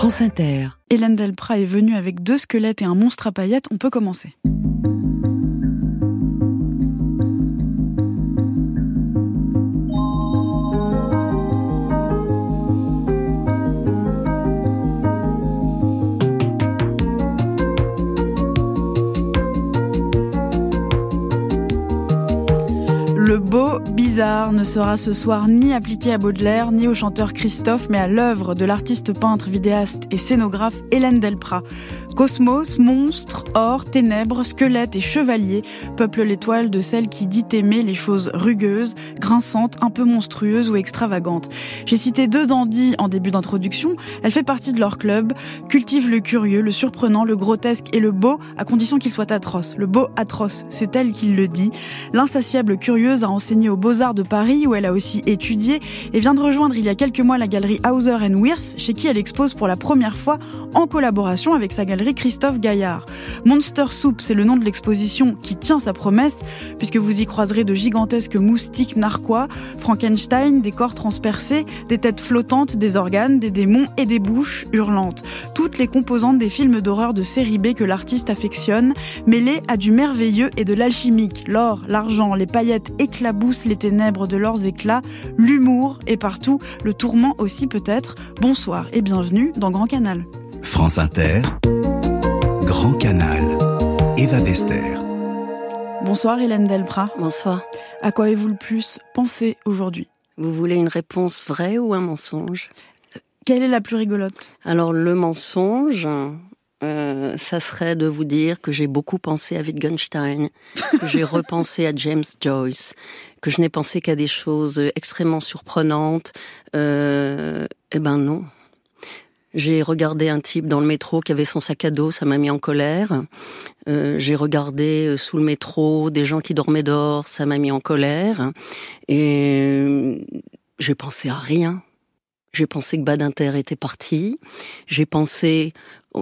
France Inter. Hélène Delprat est venue avec deux squelettes et un monstre à paillettes. On peut commencer. Bizarre ne sera ce soir ni appliqué à Baudelaire ni au chanteur Christophe, mais à l'œuvre de l'artiste peintre, vidéaste et scénographe Hélène Delprat. Cosmos, monstres, or, ténèbres, squelettes et chevaliers peuplent l'étoile de celle qui dit aimer les choses rugueuses, grinçantes, un peu monstrueuses ou extravagantes. J'ai cité deux dandys en début d'introduction. Elle fait partie de leur club, cultive le curieux, le surprenant, le grotesque et le beau, à condition qu'il soit atroce. Le beau atroce, c'est elle qui le dit. L'insatiable curieuse a enseigné aux Beaux-Arts de Paris, où elle a aussi étudié, et vient de rejoindre il y a quelques mois la galerie Hauser Wirth, chez qui elle expose pour la première fois en collaboration avec sa galerie Christophe Gaillard. Monster Soup, c'est le nom de l'exposition qui tient sa promesse, puisque vous y croiserez de gigantesques moustiques narquois, Frankenstein, des corps transpercés, des têtes flottantes, des organes, des démons et des bouches hurlantes. Toutes les composantes des films d'horreur de série B que l'artiste affectionne, mêlées à du merveilleux et de l'alchimique. L'or, l'argent, les paillettes éclaboussent les ténèbres de leurs éclats, l'humour est partout, le tourment aussi peut-être. Bonsoir et bienvenue dans Grand Canal. France Inter. Grand Canal. Eva Bester. Bonsoir Hélène Delprat. Bonsoir. À quoi avez-vous le plus pensé aujourd'hui? Vous voulez une réponse vraie ou un mensonge? Quelle est la plus rigolote? Alors le mensonge, euh, ça serait de vous dire que j'ai beaucoup pensé à Wittgenstein, que j'ai repensé à James Joyce, que je n'ai pensé qu'à des choses extrêmement surprenantes. Euh, eh ben non. J'ai regardé un type dans le métro qui avait son sac à dos, ça m'a mis en colère. Euh, j'ai regardé euh, sous le métro des gens qui dormaient dehors, ça m'a mis en colère. Et euh, j'ai pensé à rien. J'ai pensé que Badinter était parti. J'ai pensé,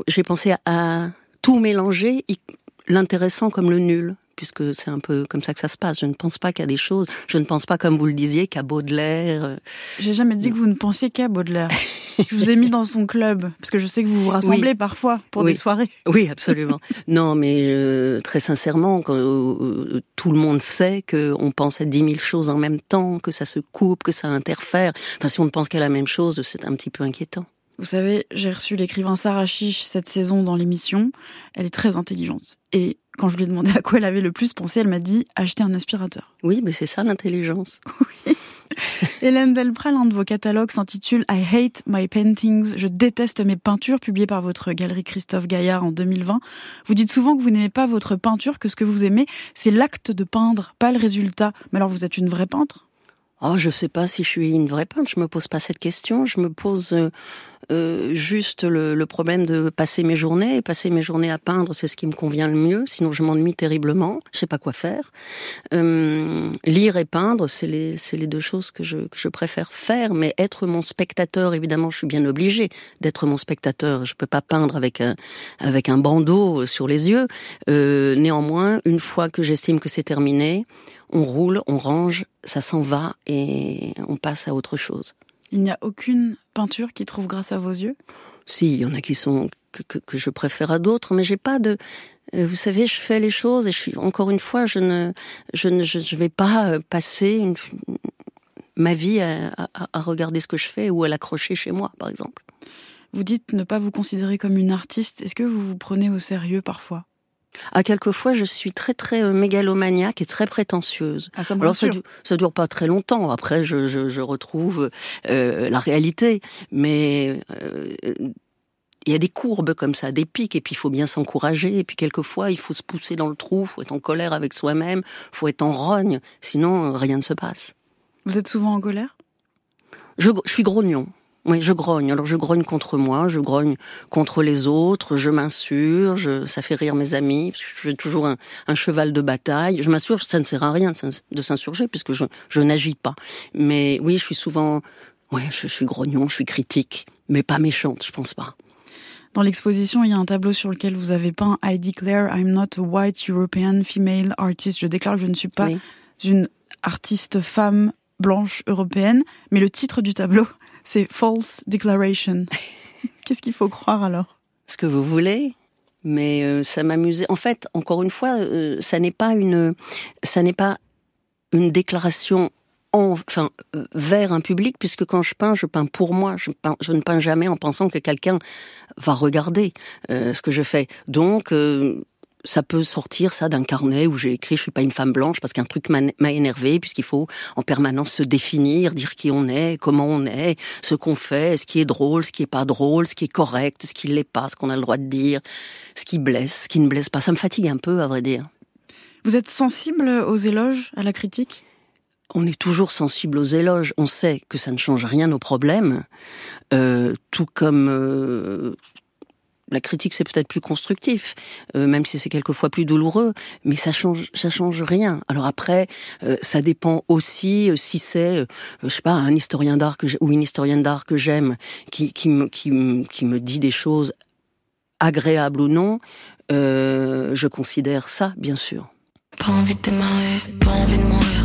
j'ai pensé à, à tout mélanger, l'intéressant comme le nul puisque c'est un peu comme ça que ça se passe. Je ne pense pas qu'à des choses, je ne pense pas, comme vous le disiez, qu'à Baudelaire. J'ai jamais dit que vous ne pensiez qu'à Baudelaire. je vous ai mis dans son club, parce que je sais que vous vous rassemblez Oui. parfois pour Oui. des soirées. Oui, absolument. non, mais euh, très sincèrement, quand, euh, tout le monde sait qu'on pense à dix mille choses en même temps, que ça se coupe, que ça interfère. Enfin, si on ne pense qu'à la même chose, c'est un petit peu inquiétant. Vous savez, j'ai reçu l'écrivain Sarah Chiche cette saison dans l'émission. Elle est très intelligente. Et quand je lui ai demandé à quoi elle avait le plus pensé, elle m'a dit acheter un aspirateur. Oui, mais c'est ça l'intelligence. Hélène Delprat, l'un de vos catalogues s'intitule I Hate My Paintings. Je déteste mes peintures, publié par votre galerie Christophe Gaillard en 2020. Vous dites souvent que vous n'aimez pas votre peinture, que ce que vous aimez, c'est l'acte de peindre, pas le résultat. Mais alors vous êtes une vraie peintre? Oh, je sais pas si je suis une vraie peintre. Je me pose pas cette question. Je me pose euh, juste le, le problème de passer mes journées. Et passer mes journées à peindre, c'est ce qui me convient le mieux. Sinon, je m'ennuie terriblement. Je sais pas quoi faire. Euh, lire et peindre, c'est les, les deux choses que je, que je préfère faire. Mais être mon spectateur, évidemment, je suis bien obligée d'être mon spectateur. Je peux pas peindre avec un, avec un bandeau sur les yeux. Euh, néanmoins, une fois que j'estime que c'est terminé, on roule, on range, ça s'en va et on passe à autre chose. Il n'y a aucune peinture qui trouve grâce à vos yeux? Si, il y en a qui sont que, que, que je préfère à d'autres, mais j'ai pas de. euh, Vous savez, je fais les choses et je suis encore une fois, je ne, je ne, je, je vais pas euh, passer une, ma vie à, à, à regarder ce que je fais ou à l'accrocher chez moi, par exemple. Vous dites ne pas vous considérer comme une artiste. Est-ce que vous vous prenez au sérieux parfois? À quelquefois, je suis très très euh, mégalomaniaque et très prétentieuse. ah, ça Alors ça, dure pas très longtemps. Après, je, je, je retrouve euh, la réalité, mais euh, il y a des courbes comme ça, des pics, et puis il faut bien s'encourager. Et puis quelquefois, il faut se pousser dans le trou, faut être en colère avec soi-même, faut être en rogne, sinon rien ne se passe. Vous êtes souvent en colère? Je, je suis grognon. Oui, je grogne. Alors je grogne contre moi, je grogne contre les autres, je m'insurge, ça fait rire mes amis, parce que je suis toujours un, un cheval de bataille. Je m'insurge, ça ne sert à rien de s'ins- de s'insurger, puisque je, je n'agis pas. Mais oui, je suis souvent... Ouais, je suis grognon, je suis critique, mais pas méchante, je pense pas. Dans l'exposition, il y a un tableau sur lequel vous avez peint I declare I'm not a white European female artist. Je déclare que je ne suis pas Oui. une artiste femme blanche européenne, mais le titre du tableau, c'est False Declaration. Qu'est-ce qu'il faut croire alors? Ce que vous voulez mais euh, ça m'amusait. En fait, encore une fois, euh, ça n'est pas une, ça n'est pas une déclaration enfin, euh, vers un public, puisque quand je peins, je peins pour moi. Je, je ne peins jamais en pensant que quelqu'un va regarder ce que je fais. Donc, ça peut sortir ça d'un carnet où j'ai écrit je suis pas une femme blanche parce qu'un truc m'a énervé puisqu'il faut en permanence se définir, dire qui on est, comment on est, ce qu'on fait, ce qui est drôle, ce qui est pas drôle, ce qui est correct, ce qui l'est pas, ce qu'on a le droit de dire, ce qui blesse, ce qui ne blesse pas. Ça me fatigue un peu à vrai dire. Vous êtes sensible aux éloges, à la critique? On est toujours sensible aux éloges. On sait que ça ne change rien aux problèmes, euh, tout comme euh, la critique c'est peut-être plus constructif, euh, même si c'est quelquefois plus douloureux, mais ça change, ça change rien. Alors après, euh, ça dépend aussi euh, si c'est, je sais pas, un historien d'art ou une historienne d'art que j'aime qui, me, qui, dit des choses agréables ou non. je considère ça, bien sûr. Pas envie de pas.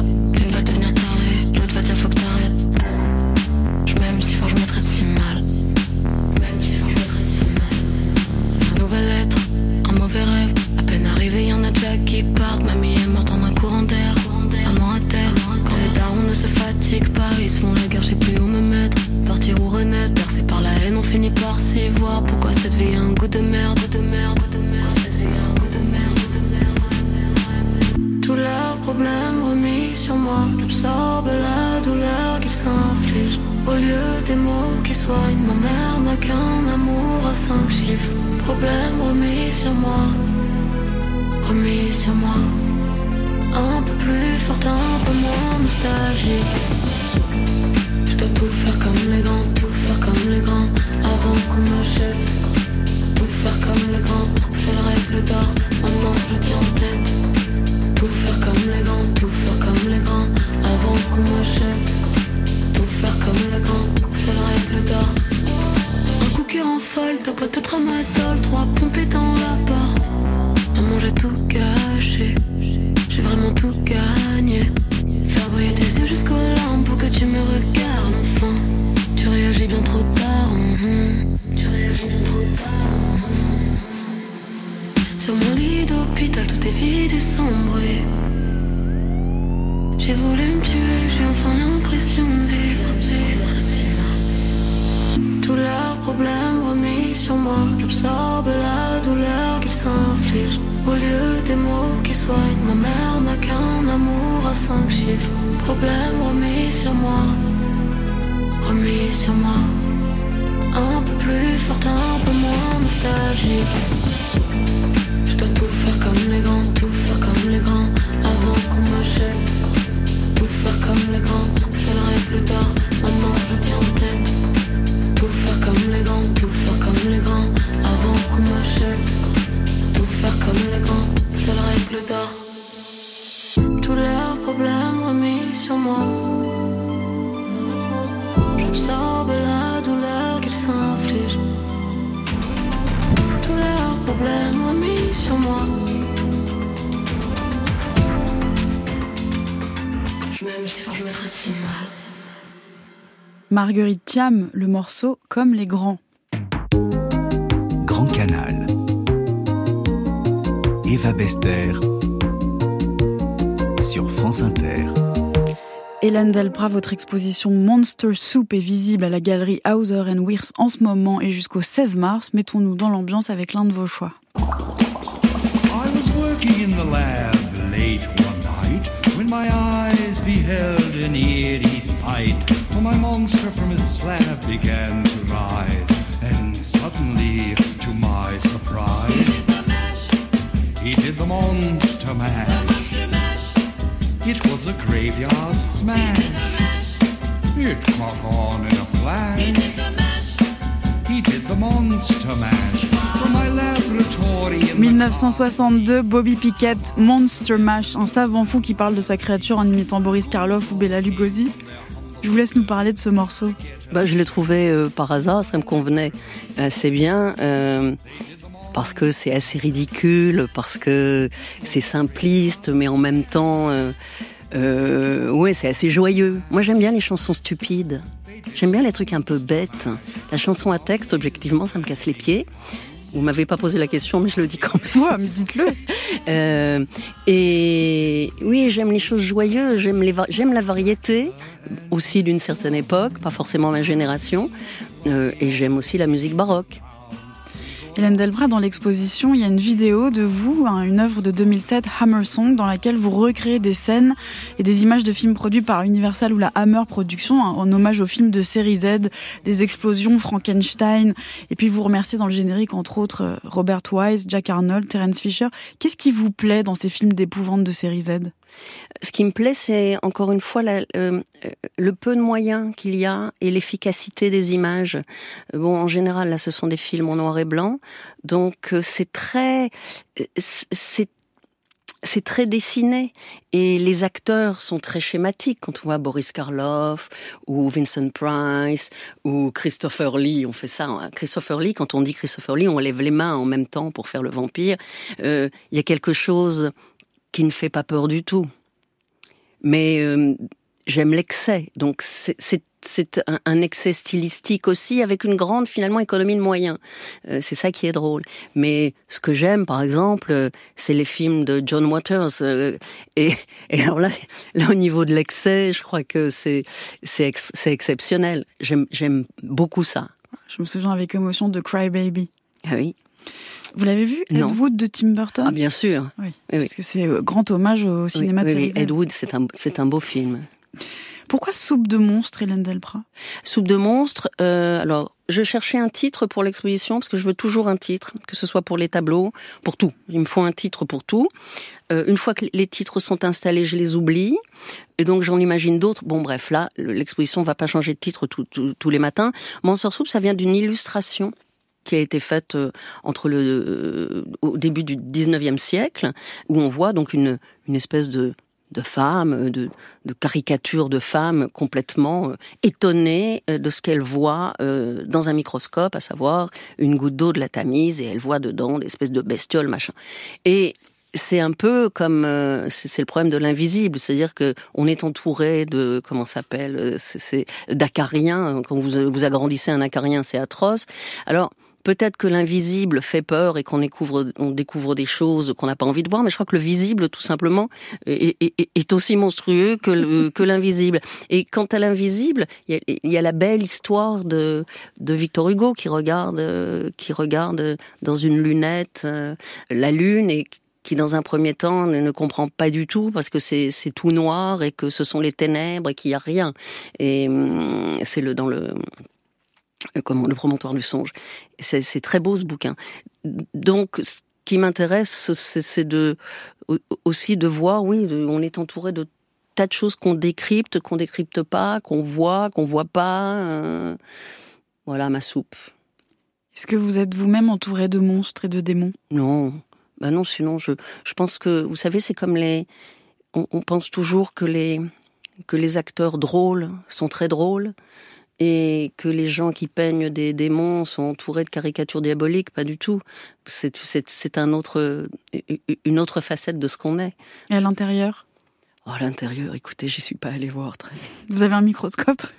Sur moi. Un peu plus fort, un peu moins nostalgique. Je dois tout faire comme les grands, tout faire comme les grands, avant qu'on m'achève. Tout faire comme les grands, c'est le règle d'or, des mots qui soignent, ma mère n'a qu'un amour à cinq chiffres. Problème remis sur moi, remis sur moi. Un peu plus fort, un peu moins nostalgique. Je dois tout faire comme les grands, tout faire comme les grands, avant qu'on m'achète faire comme les grands, la règle d'or. Maintenant je tiens en tête. Tout faire comme les grands, tout faire comme les grands, avant qu'on m'achève. Tout faire comme les règle d'or. Tous leurs problèmes remis sur moi. J'absorbe la douleur qu'ils s'infligent. Tous leurs problèmes remis sur moi. Marguerite Thiam, le morceau Comme les grands. Eva Bester sur France Inter. Hélène Delprat, votre exposition Monster Soup est visible à la galerie Hauser and Wirth en ce moment et jusqu'au 16 mars. Mettons-nous dans l'ambiance avec l'un de vos choix. beheld an eerie sight. For my monster from his slab began to rise. And suddenly, to my surprise, he did the monster mash. It was a graveyard smash. It caught on in a flash. 1962, Bobby Pickett, Monster Mash, un savant fou qui parle de sa créature en imitant Boris Karloff ou Bella Lugosi. Je vous laisse nous parler de ce morceau. Bah, je l'ai trouvé euh, par hasard, ça me convenait assez bien. Euh, parce que c'est assez ridicule, parce que c'est simpliste, mais en même temps, euh, ouais, c'est assez joyeux. Moi, j'aime bien les chansons stupides. J'aime bien les trucs un peu bêtes. La chanson à texte, objectivement, ça me casse les pieds. Vous m'avez pas posé la question, mais je le dis quand même. Ouais, mais dites-le. Euh, et oui, j'aime les choses joyeuses, j'aime j'aime la variété aussi d'une certaine époque, pas forcément ma génération, Euh, et j'aime aussi la musique baroque. Hélène Delbras, dans l'exposition, il y a une vidéo de vous, hein, une œuvre de 2007, Hammer Song, dans laquelle vous recréez des scènes et des images de films produits par Universal ou la Hammer Production, hein, en hommage aux films de série Z, des explosions, Frankenstein, et puis vous remerciez dans le générique, entre autres, euh, Robert Wise, Jack Arnold, Terence Fisher. Qu'est-ce qui vous plaît dans ces films d'épouvante de série Z? Ce qui me plaît, c'est encore une fois euh, le peu de moyens qu'il y a et l'efficacité des images. Bon, en général, là, ce sont des films en noir et blanc, donc euh, c'est très, euh, c'est c'est très dessiné et les acteurs sont très schématiques. Quand on voit Boris Karloff ou Vincent Price ou Christopher Lee, on fait ça. hein. Christopher Lee, quand on dit Christopher Lee, on lève les mains en même temps pour faire le vampire. Il y a quelque chose qui ne fait pas peur du tout. Mais euh, j'aime l'excès. Donc c'est- un, un excès stylistique aussi, avec une grande finalement économie de moyens. Euh, c'est ça qui est drôle. Mais ce que j'aime, par exemple, euh, c'est les films de John Waters. euh, et, et alors là, là, au niveau de l'excès, je crois que c'est c'est ex- exceptionnel. J'aime j'aime beaucoup ça. Je me souviens avec émotion de Cry Baby. Ah oui. Vous l'avez vu Ed Non. Wood de Tim Burton Ah bien sûr. Oui, Oui, parce que c'est euh, grand hommage au cinéma oui, de oui. Ed Wood, c'est un beau film. Pourquoi Soupe de monstre, Hélène Delprat? Soupe de monstre. euh, alors, je cherchais un titre pour l'exposition parce que je veux toujours un titre, que ce soit pour les tableaux, pour tout. Il me faut un titre pour tout. Euh, une fois que les titres sont installés, je les oublie. Et donc, j'en imagine d'autres. Bon, bref, là, l'exposition va pas changer de titre tout- tout- tous les matins. Monster Soup, ça vient d'une illustration qui a été faite euh, entre le euh, au début du 19e siècle, où on voit donc une, une espèce de de femme, de, de caricature de femme complètement euh, étonnée de ce qu'elle voit dans un microscope, à savoir une goutte d'eau de la Tamise, et elle voit dedans des espèces de bestioles, machin. Et c'est un peu comme c'est le problème de l'invisible, c'est-à-dire que on est entouré de comment s'appelle, c'est- d'acariens. Quand vous vous agrandissez un acarien, c'est atroce. Alors Peut-être que l'invisible fait peur et qu'on découvre, on découvre des choses qu'on n'a pas envie de voir, mais je crois que le visible, tout simplement, est, est- est aussi monstrueux que le- que l'invisible. Et quant à l'invisible, il y, a, il y a la belle histoire de, de Victor Hugo qui regarde, euh, qui regarde dans une lunette euh, la lune et qui dans un premier temps ne comprend pas du tout parce que c'est tout noir et que ce sont les ténèbres et qu'il y a rien. Et hum, c'est le dans le euh, comment le promontoire du songe. C'est très beau ce bouquin. Donc ce qui m'intéresse, c'est de au- aussi de voir, oui, de- on est entouré de tas de choses qu'on décrypte, qu'on décrypte pas, qu'on voit, qu'on voit pas. euh, voilà ma soupe. Est-ce que vous êtes vous-même entouré de monstres et de démons? Non, bah non, sinon je, je pense que, vous savez, c'est comme les, on, on pense toujours que les, que les acteurs drôles sont très drôles et que les gens qui peignent des démons sont entourés de caricatures diaboliques, pas du tout. C'est, un autre, une autre facette de ce qu'on est. Et à l'intérieur? Oh, à l'intérieur, écoutez, j'y suis pas allée voir très. Vous avez un microscope?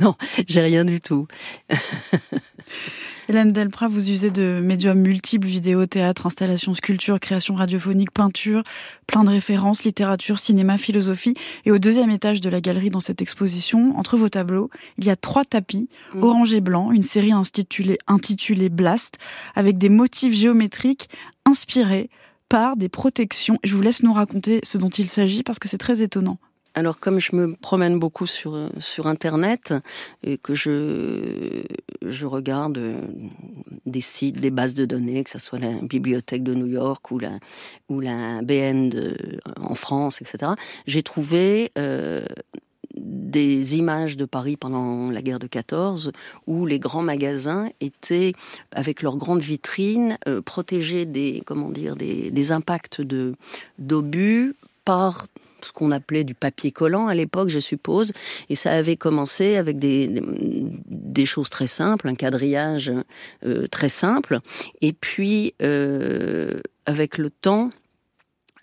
Non, j'ai rien du tout. Hélène Delprat, vous usez de médiums multiples, vidéo, théâtre, installation, sculpture, création radiophonique, peinture, plein de références, littérature, cinéma, philosophie. Et au deuxième étage de la galerie, dans cette exposition, entre vos tableaux, il y a trois tapis, Mm. orange et blanc, une série intitulée, intitulée Blast, avec des motifs géométriques inspirés par des protections. Je vous laisse nous raconter ce dont il s'agit parce que c'est très étonnant. Alors, comme je me promène beaucoup sur, Internet et que je, regarde euh, des sites, des bases de données, que ce soit la bibliothèque de New York ou la, ou BN de, en France, etc., j'ai trouvé euh, des images de Paris pendant la guerre de 14 où les grands magasins étaient avec leurs grandes vitrines euh, protégés des comment dire des, impacts d'obus par ce qu'on appelait du papier collant à l'époque, je suppose, et ça avait commencé avec des, des, choses très simples, un quadrillage euh, très simple, et puis euh, avec le temps,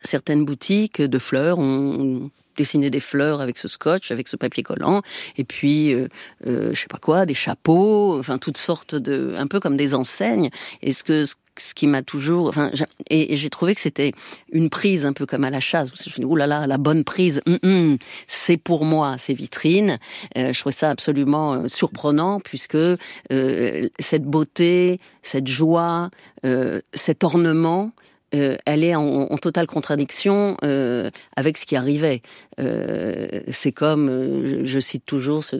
certaines boutiques de fleurs ont dessiner des fleurs avec ce scotch, avec ce papier collant, et puis euh, euh, je sais pas quoi, des chapeaux, enfin toutes sortes de, un peu comme des enseignes. Et ce que ce qui m'a toujours, enfin, et, j'ai trouvé que c'était une prise un peu comme à la chasse. Je me dit, oh là là, la bonne prise, hum, hum, c'est pour moi ces vitrines. Euh, je trouvais ça absolument euh, surprenant puisque euh, cette beauté, cette joie, euh, cet ornement euh, elle est en, totale contradiction euh, avec ce qui arrivait. Euh, c'est comme, je, cite toujours ce,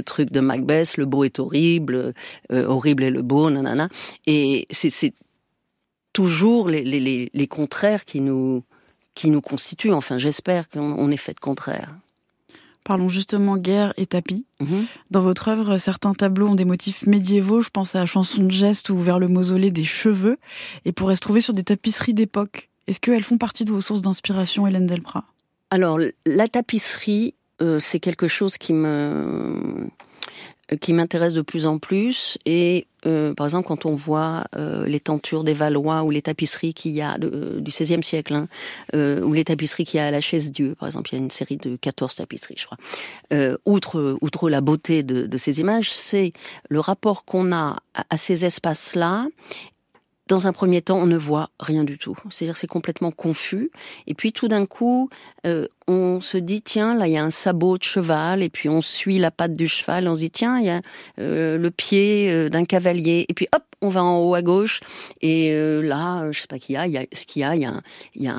truc de Macbeth, le beau est horrible, horrible est le beau, nanana. Et c'est toujours les, les, contraires qui nous, qui nous constituent. Enfin, j'espère qu'on est fait de contraires. Parlons justement guerre et tapis. Mhm. Dans votre œuvre, certains tableaux ont des motifs médiévaux. Je pense à la chanson de geste ou vers le mausolée des cheveux et pourraient se trouver sur des tapisseries d'époque. Est-ce qu'elles font partie de vos sources d'inspiration, Hélène Delprat? Alors, la tapisserie, euh, c'est quelque chose qui me qui m'intéresse de plus en plus. Et euh, par exemple, quand on voit euh, les tentures des Valois ou les tapisseries qu'il y a euh, du XVIe siècle, hein, ou les tapisseries qu'il y a à la chaise Dieu, par exemple, il y a une série de 14 tapisseries, je crois. outre, outre la beauté de, ces images, c'est le rapport qu'on a à ces espaces-là dans un premier temps, on ne voit rien du tout. C'est-à-dire c'est complètement confus. Et puis tout d'un coup, euh, on se dit tiens là il y a un sabot de cheval et puis on suit la patte du cheval. On se dit tiens il y a euh, le pied euh, d'un cavalier et puis hop on va en haut à gauche et là je sais pas qu'il y a, il y a ce qu'il y a, il y a, un, il y a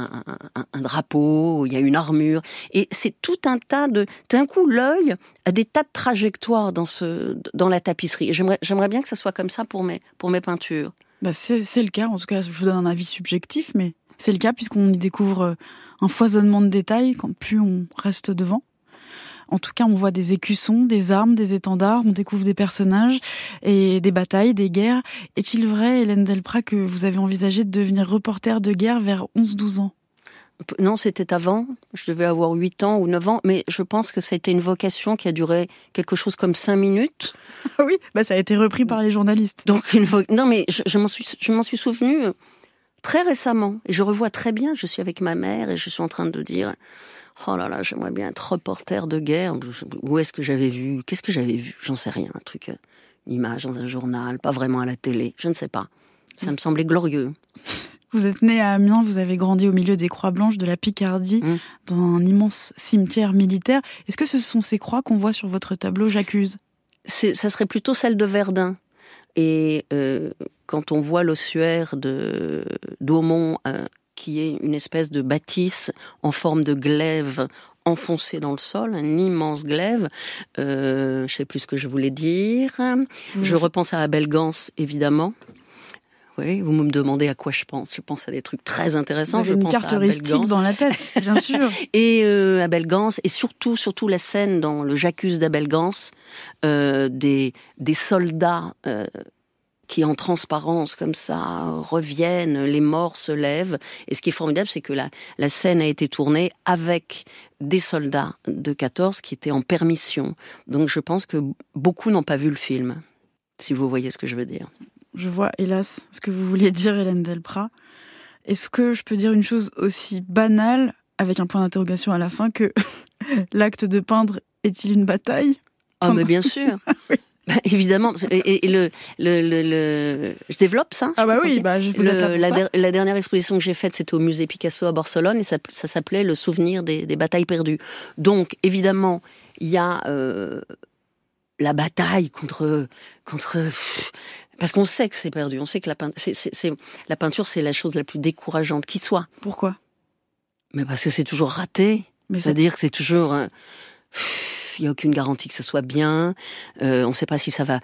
un, drapeau, il y a une armure et c'est tout un tas de. D'un coup l'œil a des tas de trajectoires dans ce dans la tapisserie. J'aimerais j'aimerais bien que ça soit comme ça pour mes pour mes peintures. Bah c'est le cas, en tout cas, je vous donne un avis subjectif, mais c'est le cas puisqu'on y découvre euh, un foisonnement de détails quand plus on reste devant. En tout cas, on voit des écussons, des armes, des étendards, on découvre des personnages et des batailles, des guerres. Est-il vrai, Hélène Delprat, que vous avez envisagé de devenir reporter de guerre vers 11-12 ans? Non, c'était avant. Je devais avoir 8 ans ou 9 ans, mais je pense que c'était une vocation qui a duré quelque chose comme 5 minutes. oui, bah ça a été repris par les journalistes. Donc une Non, mais je, m'en suis, je m'en suis souvenu euh, très récemment. Et je revois très bien, je suis avec ma mère et je suis en train de dire Oh là là, j'aimerais bien être reporter de guerre. Où est-ce que j'avais vu? Qu'est-ce que j'avais vu? J'en sais rien. Un truc, euh, une image dans un journal, pas vraiment à la télé. Je ne sais pas. Ça me semblait glorieux. Vous êtes né à Amiens, vous avez grandi au milieu des croix blanches de la Picardie, mmh. dans un immense cimetière militaire. Est-ce que ce sont ces croix qu'on voit sur votre tableau J'accuse? Ça serait plutôt celle de Verdun. Et euh, quand on voit l'ossuaire de d'Aumont, euh, qui est une espèce de bâtisse en forme de glaive enfoncée dans le sol, un immense glaive. Euh, je sais plus ce que je voulais dire. Je repense à Abel Gans, évidemment. Vous me demandez à quoi je pense. Je pense à des trucs très intéressants. Vous je une carte heuristique dans la tête, bien sûr. et euh, Abel Gans, et surtout, surtout la scène dans le J'accuse d'Abel Gans, euh, des, des soldats euh, qui en transparence comme ça reviennent, les morts se lèvent. Et ce qui est formidable, c'est que la, la scène a été tournée avec des soldats de 14 qui étaient en permission. Donc je pense que beaucoup n'ont pas vu le film, si vous voyez ce que je veux dire. Je vois, hélas, ce que vous vouliez dire, Hélène Delprat. Est-ce que je peux dire une chose aussi banale, avec un point d'interrogation à la fin, que l'acte de peindre est-il une bataille? Ah, mais bien sûr bah, évidemment, et, le, le, le, je développe ça. Ah bah oui, bah je vous la, la, dernière exposition que j'ai faite, c'était au musée Picasso à Barcelone, et ça, ça s'appelait Le souvenir des, des, batailles perdues. Donc, évidemment, il y a euh, la bataille contre contre parce qu'on sait que c'est perdu. On sait que la, peinture, la peinture, c'est la chose la plus décourageante qui soit. Pourquoi? Mais parce que c'est toujours raté. C'est-à-dire que c'est toujours. Il n'y a aucune garantie que ce soit bien. Euh, on ne sait pas si ça va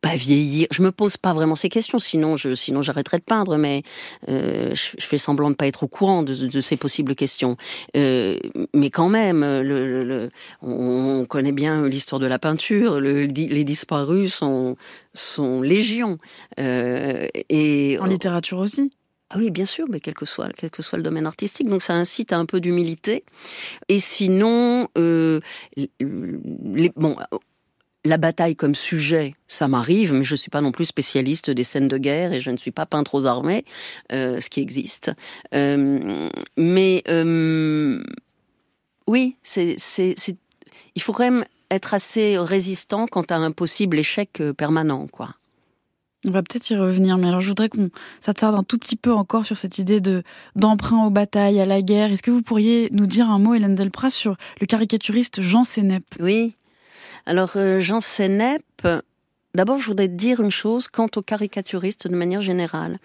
pas vieillir. Je me pose pas vraiment ces questions, sinon je, sinon j'arrêterais de peindre, mais euh, je, fais semblant de pas être au courant de, ces possibles questions. Euh, mais quand même, le, on, connaît bien l'histoire de la peinture. les disparus sont, sont légion. Euh, et en littérature aussi. Ah oui, bien sûr, mais quel que soit, quel que soit le domaine artistique. Donc ça incite à un peu d'humilité. Et sinon, les, bon, la bataille comme sujet, ça m'arrive, mais je ne suis pas non plus spécialiste des scènes de guerre et je ne suis pas peintre aux armées, euh, ce qui existe. Euh, mais euh, oui, c'est, il faut quand même être assez résistant quant à un possible échec permanent, quoi. On va peut-être y revenir, mais alors je voudrais qu'on s'attarde un tout petit peu encore sur cette idée de d'emprunt aux batailles, à la guerre. Est-ce que vous pourriez nous dire un mot, Hélène Delpras, sur le caricaturiste Jean Sénep? Oui. Alors Jean Sénep, D'abord, je voudrais te dire une chose quant aux caricaturistes de manière générale.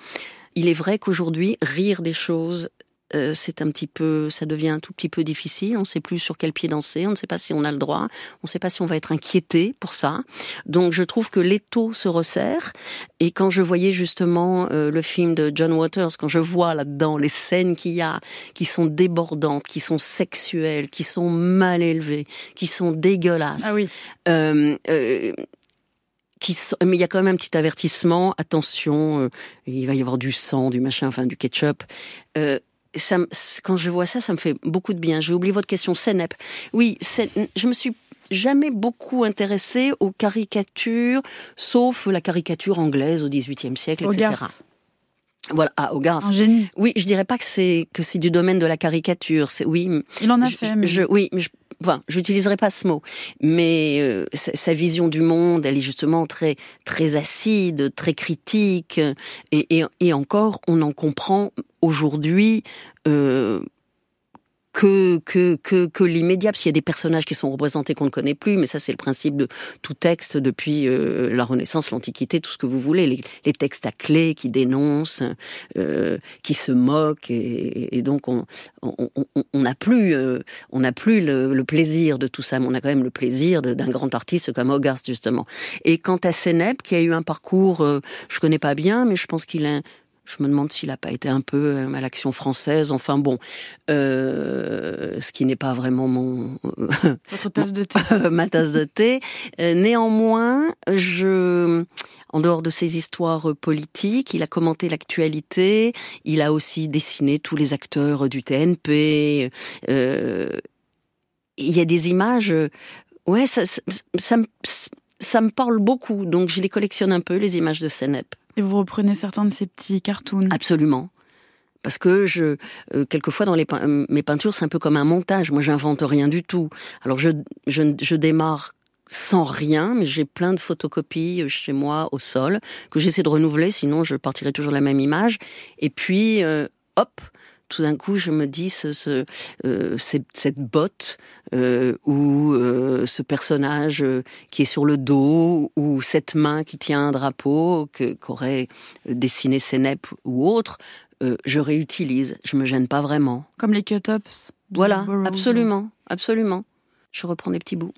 Il est vrai qu'aujourd'hui, rire des choses, euh, c'est un petit peu, ça devient un tout petit peu difficile. On ne sait plus sur quel pied danser. On ne sait pas si on a le droit. On ne sait pas si on va être inquiété pour ça. Donc, je trouve que l'étau se resserre. Et quand je voyais justement euh, le film de John Waters, quand je vois là-dedans les scènes qu'il y a, qui sont débordantes, qui sont sexuelles, qui sont mal élevées, qui sont dégueulasses. Ah oui. Euh, mais il y a quand même un petit avertissement. Attention, euh, il va y avoir du sang, du machin, enfin du ketchup. Euh, ça, quand je vois ça, ça me fait beaucoup de bien. J'ai oublié votre question, Senep. Oui, je me suis jamais beaucoup intéressée aux caricatures, sauf la caricature anglaise au XVIIIe siècle, etc. Voilà, ah, Hogarth. Un génie. Oui, je dirais pas que c'est que c'est du domaine de la caricature. C'est oui. Il en a fait. Mais... Je, oui, mais je, enfin, j'utiliserai pas ce mot, mais euh, sa, vision du monde, elle est justement très très acide, très critique, et, et, et encore, on en comprend aujourd'hui. Euh, que que que, que l'immédiat, parce qu'il y a des personnages qui sont représentés qu'on ne connaît plus, mais ça c'est le principe de tout texte depuis euh, la Renaissance, l'Antiquité, tout ce que vous voulez, les, les textes à clé qui dénoncent, euh, qui se moquent, et, et donc on on n'a plus euh, on n'a plus le, le, plaisir de tout ça, mais on a quand même le plaisir d'un grand artiste comme Hogarth justement. Et quant à Sénep, qui a eu un parcours, euh, je connais pas bien, mais je pense qu'il a je me demande s'il n'a pas été un peu euh, à l'action française. Enfin bon, euh, ce qui n'est pas vraiment mon Votre tasse de thé. ma tasse de thé. Euh, néanmoins, je en dehors de ses histoires politiques, il a commenté l'actualité, il a aussi dessiné tous les acteurs du TNP. Euh, il y a des images, ouais, ça, ça, ça, ça, me parle beaucoup, donc je les collectionne un peu, les images de Senep. Vous reprenez certains de ces petits cartoons Absolument. Parce que je, euh, quelquefois dans euh, mes peintures, c'est un peu comme un montage. Moi, j'invente rien du tout. Alors, je, je, je démarre sans rien, mais j'ai plein de photocopies euh, chez moi au sol que j'essaie de renouveler, sinon je partirai toujours la même image. Et puis, hop, tout d'un coup, je me dis, ce, ce, euh, cette botte euh, ou euh, ce personnage qui est sur le dos ou cette main qui tient un drapeau qu'aurait dessiné Sénep ou autre, je réutilise. Je me gêne pas vraiment. Comme les cut-ups. Voilà, absolument, absolument. Je reprends des petits bouts.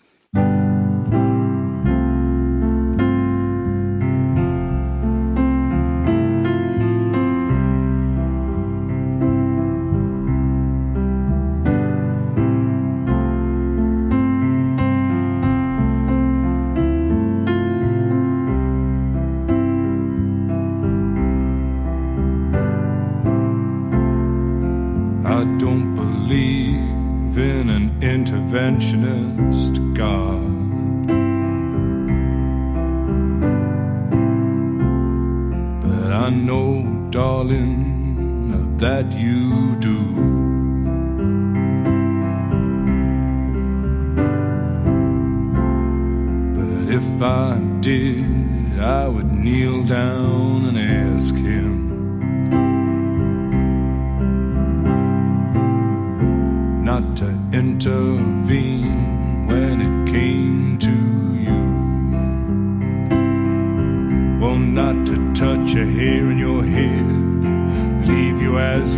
Know, darling, that you do. But if I did, I would kneel down and ask him.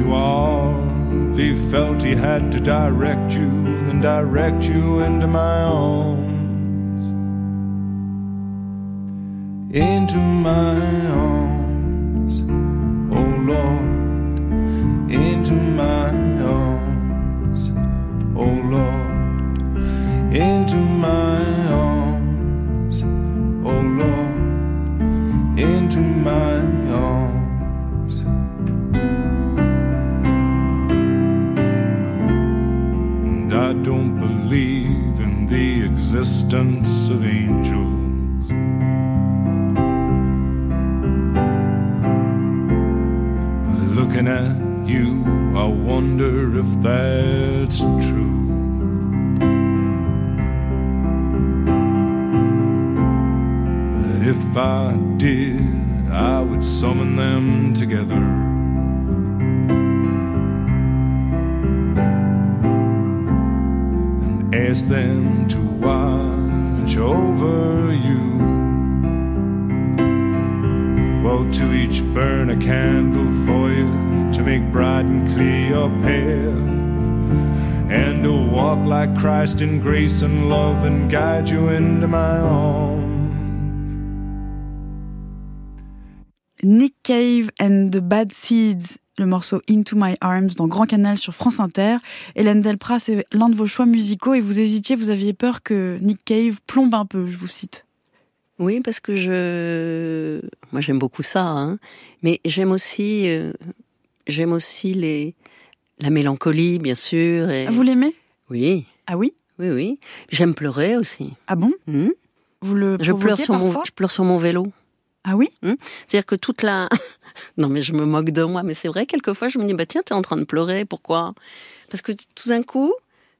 You he felt he had to direct you, then direct you into my arms. Into my arms, of angels. But looking at you, I wonder if that's true. But if I did, I would summon them together. ask them to watch over you. Well, to each burn a candle for you to make bright and clear your path. And to walk like Christ in grace and love and guide you into my arms. Nick Cave and the Bad Seeds, le morceau Into My Arms dans Grand Canal sur France Inter. Hélène Delprat, c'est l'un de vos choix musicaux et vous hésitiez, vous aviez peur que Nick Cave plombe un peu, je vous cite. Oui, parce que je, moi j'aime beaucoup ça, hein. mais j'aime aussi, euh, j'aime aussi les, la mélancolie, bien sûr. Et... Ah, vous l'aimez? Oui. Ah oui? Oui, oui. J'aime pleurer aussi. Ah bon? Hmm? Vous le je pleure sur mon, je pleure sur mon vélo. Ah oui? C'est-à-dire que toute la, non mais je me moque de moi, mais c'est vrai quelquefois je me dis bah tiens t'es en train de pleurer, pourquoi? Parce que tout d'un coup,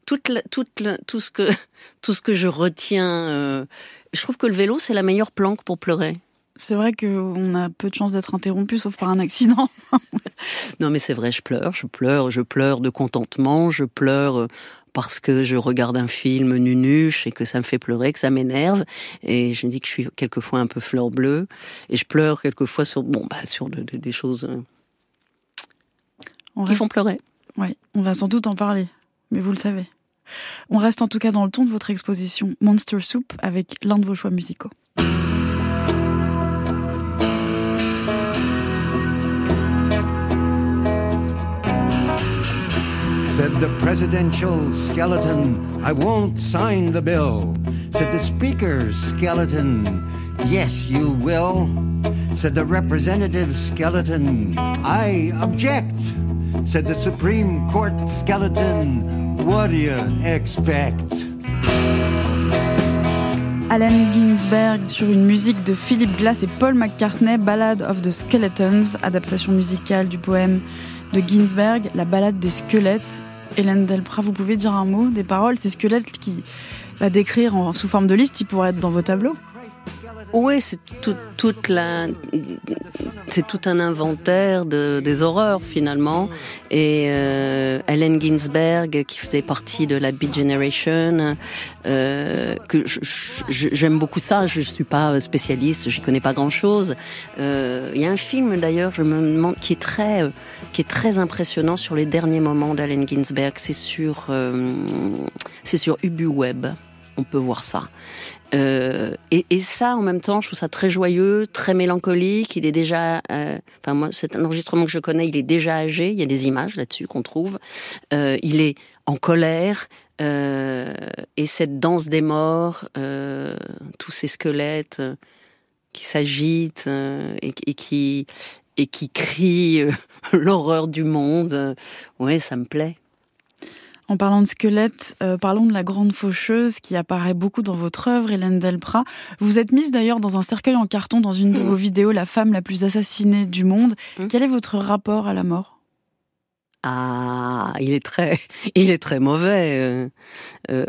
toute la- toute la- tout ce que tout ce que je retiens, euh, je trouve que le vélo c'est la meilleure planque pour pleurer. C'est vrai qu'on a peu de chances d'être interrompu, sauf par un accident. Non, mais c'est vrai, je pleure, je pleure, je pleure de contentement, je pleure euh, parce que je regarde un film nunuche et que ça me fait pleurer, que ça m'énerve. Et je me dis que je suis quelquefois un peu fleur bleue. Et je pleure quelquefois sur, bon, bah, sur de- de- des choses On qui reste- font pleurer. Oui, on va sans doute en parler, mais vous le savez. On reste en tout cas dans le ton de votre exposition Monster Soup avec l'un de vos choix musicaux. Said the presidential skeleton, I won't sign the bill. Said the speaker's skeleton, yes, you will. Said the representative skeleton, I object. Said the Supreme Court skeleton, what do you expect? Allen Ginsberg sur une musique de Philip Glass et Paul McCartney, Ballad of the Skeletons, adaptation musicale du poème de Ginsberg, la ballade des squelettes. Hélène Delprat, vous pouvez dire un mot des paroles, ces squelettes qui va décrire sous forme de liste, ils pourraient être dans vos tableaux. Oui, c'est tout, toute la, c'est tout un inventaire de, des horreurs finalement. Et euh, Allen Ginsberg, qui faisait partie de la Beat Generation, euh, que j'aime beaucoup ça. Je suis pas spécialiste, j'y connais pas grand chose. Il y a un film d'ailleurs, je me demande, qui est très, euh, qui est très impressionnant sur les derniers moments d'Allen Ginsberg. C'est sur, euh, c'est sur UbuWeb. On peut voir ça. Euh, et, et ça, en même temps, je trouve ça très joyeux, très mélancolique. Il est déjà, euh, enfin moi, c'est un enregistrement que je connais. Il est déjà âgé. Il y a des images là-dessus qu'on trouve. Euh, il est en colère. euh, et cette danse des morts, euh, tous ces squelettes euh, qui s'agitent et, et qui et qui crient l'horreur du monde. ouais, ça me plaît. En parlant de squelettes, euh, parlons de la grande faucheuse qui apparaît beaucoup dans votre œuvre, Hélène Delprat. Vous êtes mise d'ailleurs dans un cercueil en carton dans une de vos vidéos, La femme la plus assassinée du monde. Mm. Quel est votre rapport à la mort? Ah, il est très, il est très mauvais. euh, euh,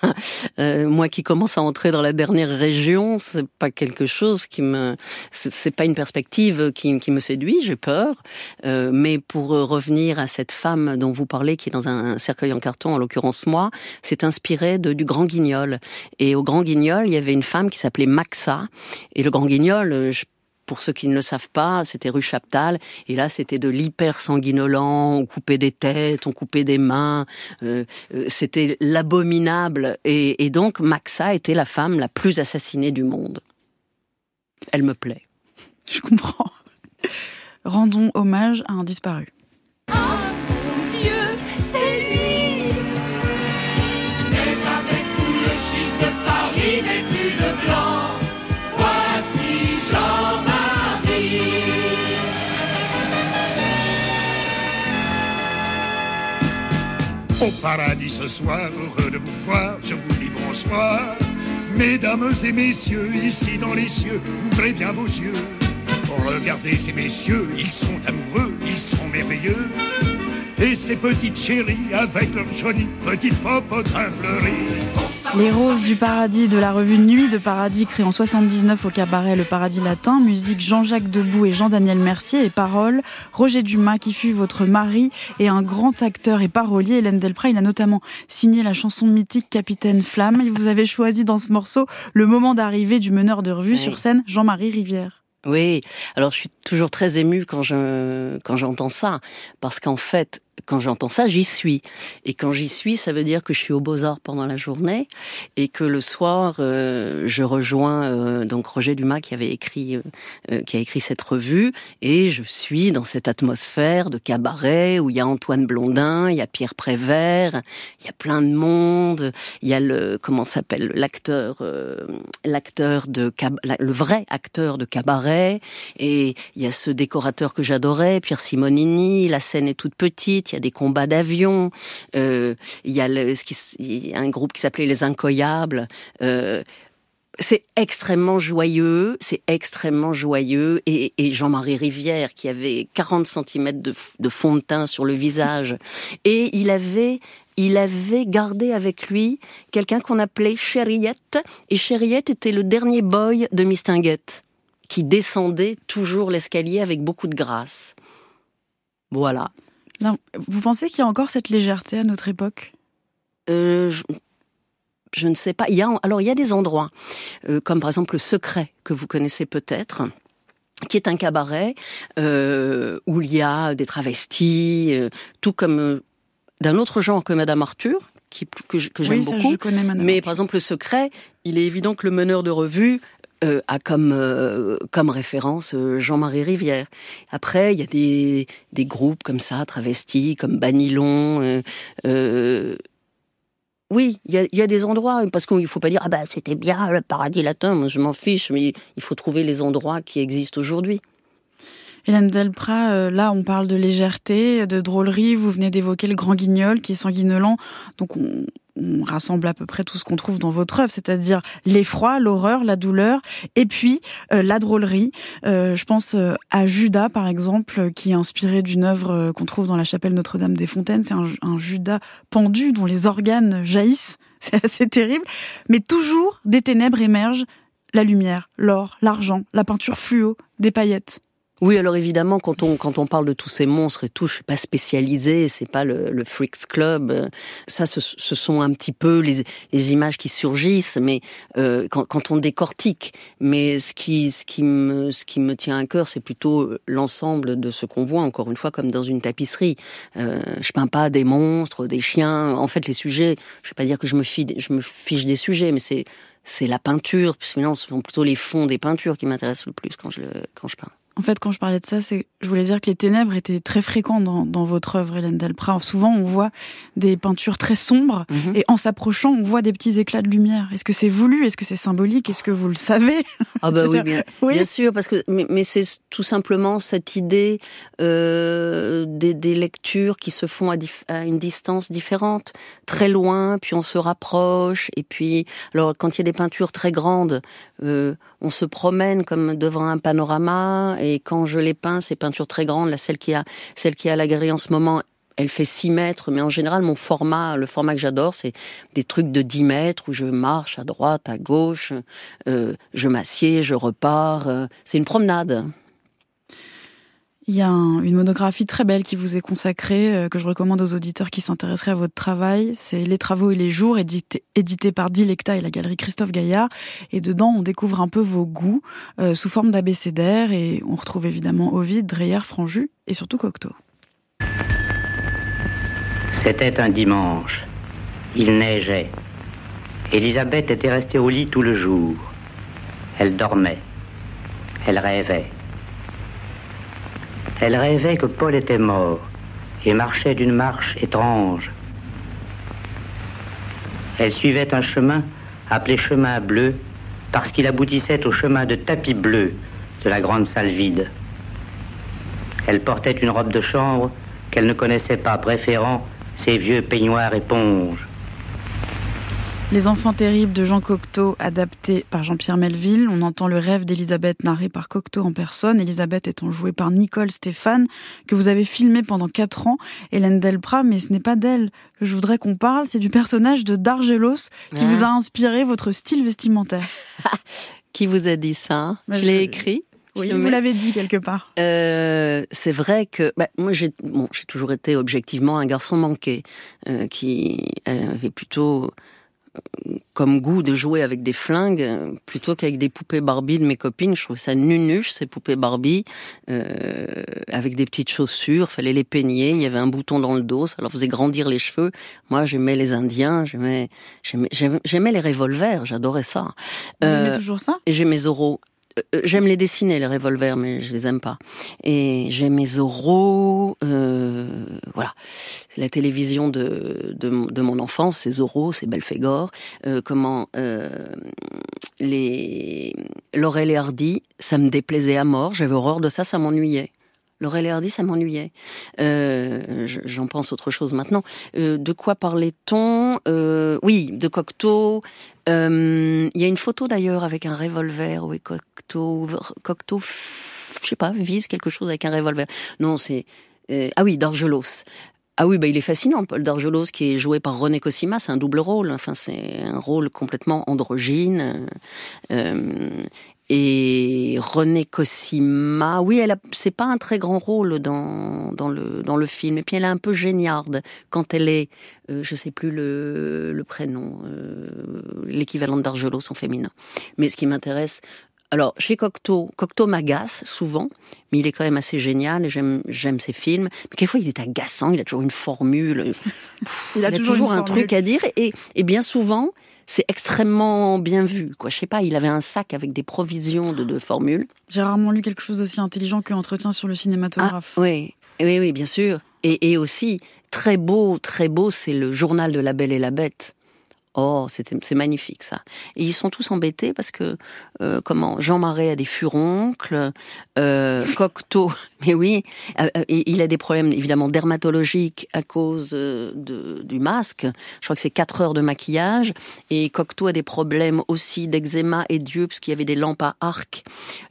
euh, moi qui commence à entrer dans la dernière région, c'est pas quelque chose qui me, c'est pas une perspective qui, me séduit. J'ai peur. Euh, mais pour revenir à cette femme dont vous parlez, qui est dans un cercueil en carton, en l'occurrence moi, c'est inspiré de, du Grand Guignol. Et au Grand Guignol, il y avait une femme qui s'appelait Maxa. Et le Grand Guignol, je pour ceux qui ne le savent pas, c'était rue Chaptal, et là c'était de l'hyper sanguinolent, on coupait des têtes, on coupait des mains, euh, euh, c'était l'abominable, et, et donc Maxa était la femme la plus assassinée du monde. Elle me plaît. Je comprends. Rendons hommage à un disparu. Au paradis ce soir, heureux de vous voir, je vous dis bonsoir. Mesdames et messieurs, ici dans les cieux, ouvrez bien vos yeux. Regardez ces messieurs, ils sont amoureux, ils sont merveilleux. Et ces petites chéries avec leurs jolis petits popotins fleuris. Les Roses du Paradis de la revue Nuit de Paradis, créée en 79 au cabaret Le Paradis Latin. Musique Jean-Jacques Debout et Jean-Daniel Mercier. Et paroles Roger Dumas, qui fut votre mari et un grand acteur et parolier. Hélène Delprat, il a notamment signé la chanson mythique Capitaine Flamme. Et vous avez choisi dans ce morceau le moment d'arrivée du meneur de revue Oui. sur scène, Jean-Marie Rivière. Oui, alors je suis toujours très émue quand je quand j'entends ça, parce qu'en fait, quand j'entends ça, j'y suis. Et quand j'y suis, ça veut dire que je suis au Beaux-Arts pendant la journée et que le soir, euh, je rejoins euh, donc Roger Dumas qui avait écrit euh, euh, qui a écrit cette revue et je suis dans cette atmosphère de cabaret où il y a Antoine Blondin, il y a Pierre Prévert, il y a plein de monde, il y a le comment s'appelle l'acteur euh, l'acteur de le vrai acteur de cabaret et il y a ce décorateur que j'adorais Pierre Simonini la scène est toute petite il y a des combats d'avions euh, il y a un groupe qui s'appelait les Incoyables euh, c'est extrêmement joyeux, c'est extrêmement joyeux. Et, Jean-Marie Rivière, qui avait 40 cm de fond de teint sur le visage, et il avait, il avait gardé avec lui quelqu'un qu'on appelait Chériette, et Chériette était le dernier boy de Mistinguette, qui descendait toujours l'escalier avec beaucoup de grâce. Voilà. Non, vous pensez qu'il y a encore cette légèreté à notre époque Euh, je, je ne sais pas. Il y a, alors, il y a des endroits, euh, comme par exemple le Secret, que vous connaissez peut-être qui est un cabaret euh, où il y a des travestis, tout comme d'un autre genre que Madame Arthur, qui, que que j'aime Oui, beaucoup. je connais Madame Mais par exemple, le secret, il est évident que le meneur de revue euh, a comme euh, comme référence euh, Jean-Marie Rivière. Après, il y a des des groupes comme ça, travestis, comme Banilon. euh, oui, il y a, des endroits parce qu'il faut pas dire ah bah c'était bien le paradis latin. Moi, je m'en fiche, mais il faut trouver les endroits qui existent aujourd'hui. Hélène Delprat, là on parle de légèreté, de drôlerie, vous venez d'évoquer le grand guignol qui est sanguinolent, donc on, on rassemble à peu près tout ce qu'on trouve dans votre œuvre, c'est-à-dire l'effroi, l'horreur, la douleur, et puis euh, la drôlerie. Euh, je pense euh, à Judas par exemple, qui est inspiré d'une œuvre euh, qu'on trouve dans la chapelle Notre-Dame des Fontaines, c'est un, un Judas pendu dont les organes jaillissent, c'est assez terrible, mais toujours des ténèbres émergent la lumière, l'or, l'argent, la peinture fluo, des paillettes. Oui, alors évidemment, quand on quand on parle de tous ces monstres et tout, je suis pas spécialisée, c'est pas le, le Freaks Club. euh, Ça, ce, ce sont un petit peu les, les images qui surgissent, mais euh, quand, quand on décortique. Mais ce qui ce qui me ce qui me tient à cœur, c'est plutôt l'ensemble de ce qu'on voit. Encore une fois, comme dans une tapisserie. Euh, je peins pas des monstres, des chiens. En fait, les sujets. Je vais pas dire que je me fiche je me fiche des sujets, mais c'est c'est la peinture. Parce que ce sont plutôt les fonds des peintures qui m'intéressent le plus quand je le, quand je peins. En fait, quand je parlais de ça, c'est, je voulais dire que les ténèbres étaient très fréquents dans, dans votre œuvre, Hélène Delprat. Souvent, on voit des peintures très sombres, Mhm. et en s'approchant, on voit des petits éclats de lumière. Est-ce que c'est voulu? Est-ce que c'est symbolique? Est-ce que vous le savez? Ah bah oui, bien, oui. bien sûr, parce que mais, mais c'est tout simplement cette idée euh, des, des lectures qui se font à une distance différente, très loin, puis on se rapproche, et puis alors quand il y a des peintures très grandes, euh, on se promène comme devant un panorama, et quand je les peins, ces peintures très grandes, là celle qui a celle la galerie en ce moment. Elle fait 6 mètres, mais en général, mon format, le format que j'adore, c'est des trucs de 10 mètres où je marche à droite, à gauche, euh, je m'assieds, je repars. euh, c'est une promenade. Il y a un- une monographie très belle qui vous est consacrée, euh, que je recommande aux auditeurs qui s'intéresseraient à votre travail. C'est Les travaux et les jours, édité, édité par Dilecta et la galerie Christophe Gaillard. Et dedans, on découvre un peu vos goûts euh, sous forme d'abécédaire. Et on retrouve évidemment Ovid, Dreyer, Franju et surtout Cocteau. C'était un dimanche. Il neigeait. Elisabeth était restée au lit tout le jour. Elle dormait. Elle rêvait. Elle rêvait que Paul était mort et marchait d'une marche étrange. Elle suivait un chemin appelé chemin bleu parce qu'il aboutissait au chemin de tapis bleu de la grande salle vide. Elle portait une robe de chambre qu'elle ne connaissait pas, préférant ses vieux peignoirs éponges. Les enfants terribles de Jean Cocteau, adapté par Jean-Pierre Melville. On entend le rêve d'Elisabeth narré par Cocteau en personne, Elisabeth étant jouée par Nicole Stéphane, que vous avez filmé pendant quatre ans, Hélène Delprat, mais ce n'est pas d'elle que je voudrais qu'on parle, c'est du personnage de Dargelos qui Ah. vous a inspiré votre style vestimentaire. Qui vous a dit ça? Bah, Je je- l'ai écrit. Oui, vous l'avez dit quelque part. Euh, c'est vrai que bah, moi j'ai bon, j'ai toujours été objectivement un garçon manqué euh, qui avait plutôt euh, comme goût de jouer avec des flingues euh, plutôt qu'avec des poupées Barbie de mes copines. Je trouve ça nunuche ces poupées Barbie euh, avec des petites chaussures. Fallait les peigner. Il y avait un bouton dans le dos, ça leur faisait grandir les cheveux. Moi j'aimais les Indiens, j'aimais j'aimais j'aimais- j'aimais les revolvers, j'adorais ça. Vous Euh, aimez toujours ça? et j'ai mes oraux. Euh, euh, J'aime les dessiner, les revolvers, mais je les aime pas. Et j'ai mes oraux, euh, voilà. La télévision de, de, de mon enfance, c'est Zorro, c'est Belphégor. Euh, comment euh, les Laurel et Hardy, ça me déplaisait à mort. J'avais horreur de ça, ça m'ennuyait. Laurel et Hardy, ça m'ennuyait. Euh, je- J'en pense autre chose maintenant. Euh, de quoi parlait-on? Euh, Oui, de Cocteau. Il y a une photo d'ailleurs avec un revolver. Oui, Cocteau, Cocteau, je sais pas, vise quelque chose avec un revolver. Non, c'est ah oui, Dargelos. Ah oui, bah il est fascinant, Paul Dargelos, qui est joué par René Cosima, c'est un double rôle. Enfin, c'est un rôle complètement androgyne. Et René Cosima, oui, elle c'est pas un très grand rôle dans, dans le dans le film. Et puis elle est un peu géniarde quand elle est, euh, je sais plus le, le prénom, euh, l'équivalent d'Argelos en féminin. Mais ce qui m'intéresse, alors chez Cocteau, Cocteau m'agace souvent, mais il est quand même assez génial et j'aime ses films. Mais quelquefois il est agaçant, il a toujours une formule. Il a toujours, une un formule. truc à dire et, et bien souvent c'est extrêmement bien vu. Quoi, je sais pas, il avait un sac avec des provisions de, de formules. J'ai rarement lu quelque chose d'aussi intelligent que Entretien sur le cinématographe. Ah, oui, oui, oui, bien sûr. Et, et aussi très beau, très beau, c'est le journal de la Belle et la Bête. Oh, c'est magnifique ça. Et ils sont tous embêtés parce que euh, comment Jean Marais a des furoncles, euh, Cocteau, mais oui, euh, euh, et il a des problèmes évidemment dermatologiques à cause euh, de, du masque. Je crois que c'est 4 heures de maquillage. Et Cocteau a des problèmes aussi d'eczéma et d'yeux parce qu'il y avait des lampes à arc.